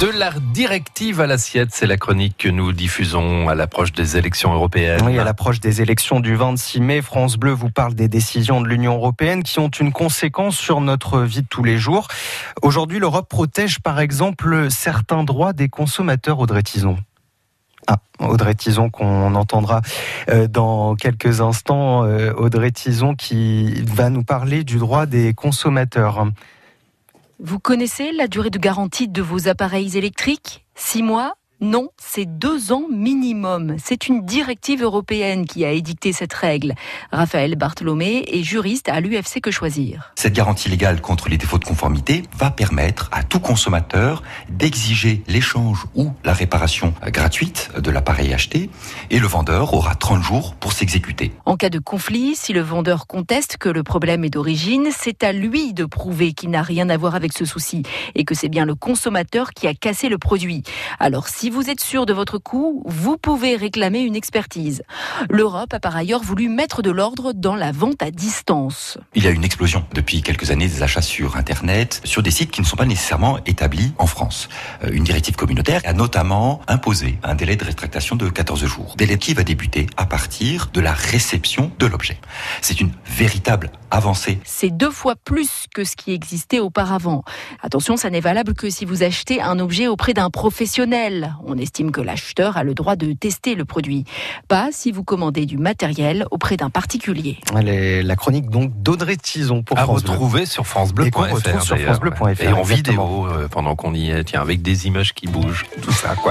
De la directive à l'assiette, c'est la chronique que nous diffusons à l'approche des élections européennes. Oui, à l'approche des élections du 26 mai, France Bleu vous parle des décisions de l'Union européenne qui ont une conséquence sur notre vie de tous les jours. Aujourd'hui, l'Europe protège par exemple certains droits des consommateurs, Audrey Tison. Ah, Audrey Tison qu'on entendra euh, dans quelques instants. Euh, Audrey Tison qui va nous parler du droit des consommateurs. Vous connaissez la durée de garantie de vos appareils électriques? Six mois non, c'est deux ans minimum. C'est une directive européenne qui a édicté cette règle. Raphaël Bartholomé est juriste à l'UFC Que Choisir. Cette garantie légale contre les défauts de conformité va permettre à tout consommateur d'exiger l'échange ou la réparation gratuite de l'appareil acheté et le vendeur aura 30 jours pour s'exécuter. En cas de conflit, si le vendeur conteste que le problème est d'origine, c'est à lui de prouver qu'il n'a rien à voir avec ce souci et que c'est bien le consommateur qui a cassé le produit. Alors si si vous êtes sûr de votre coût, vous pouvez réclamer une expertise. L'Europe a par ailleurs voulu mettre de l'ordre dans la vente à distance. Il y a une explosion depuis quelques années des achats sur Internet, sur des sites qui ne sont pas nécessairement établis en France. Euh, une directive communautaire a notamment imposé un délai de rétractation de 14 jours. Délai qui va débuter à partir de la réception de l'objet. C'est une véritable avancée. C'est deux fois plus que ce qui existait auparavant. Attention, ça n'est valable que si vous achetez un objet auprès d'un professionnel. On estime que l'acheteur a le droit de tester le produit. Pas si vous commandez du matériel auprès d'un particulier. La chronique donc d'Audrey Tison pour à France retrouver sur francebleu.fr sur francebleu.fr et en vidéo euh, pendant qu'on y est, tiens, avec des images qui bougent, tout ça. Quoi.